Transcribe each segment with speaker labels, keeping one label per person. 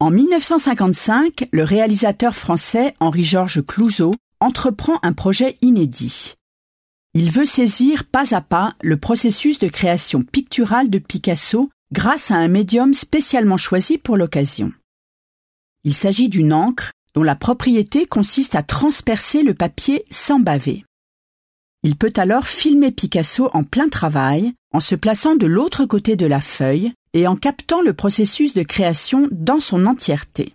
Speaker 1: En 1955, le réalisateur français Henri-Georges Clouzot entreprend un projet inédit. Il veut saisir pas à pas le processus de création picturale de Picasso grâce à un médium spécialement choisi pour l'occasion. Il s'agit d'une encre dont la propriété consiste à transpercer le papier sans baver. Il peut alors filmer Picasso en plein travail, en se plaçant de l'autre côté de la feuille et en captant le processus de création dans son entièreté.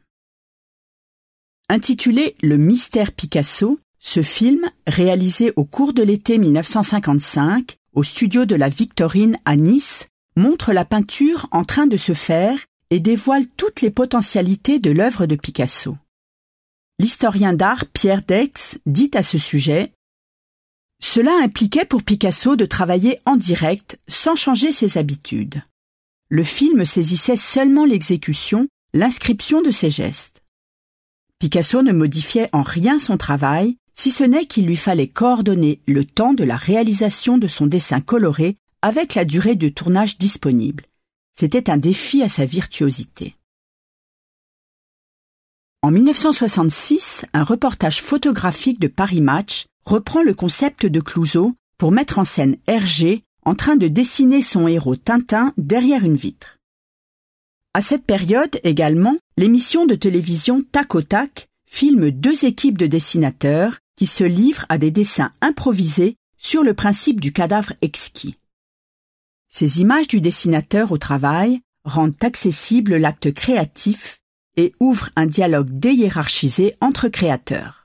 Speaker 1: Intitulé Le mystère Picasso, ce film, réalisé au cours de l'été 1955 au studio de la Victorine à Nice, montre la peinture en train de se faire et dévoile toutes les potentialités de l'œuvre de Picasso. L'historien d'art Pierre Dex dit à ce sujet Cela impliquait pour Picasso de travailler en direct sans changer ses habitudes. Le film saisissait seulement l'exécution, l'inscription de ses gestes. Picasso ne modifiait en rien son travail, si ce n'est qu'il lui fallait coordonner le temps de la réalisation de son dessin coloré avec la durée de tournage disponible. C'était un défi à sa virtuosité. En 1966, un reportage photographique de Paris Match reprend le concept de Clouseau pour mettre en scène Hergé en train de dessiner son héros Tintin derrière une vitre. À cette période également, l'émission de télévision Tac au Tac filme deux équipes de dessinateurs qui se livrent à des dessins improvisés sur le principe du cadavre exquis. Ces images du dessinateur au travail rendent accessible l'acte créatif et ouvrent un dialogue déhiérarchisé entre créateurs.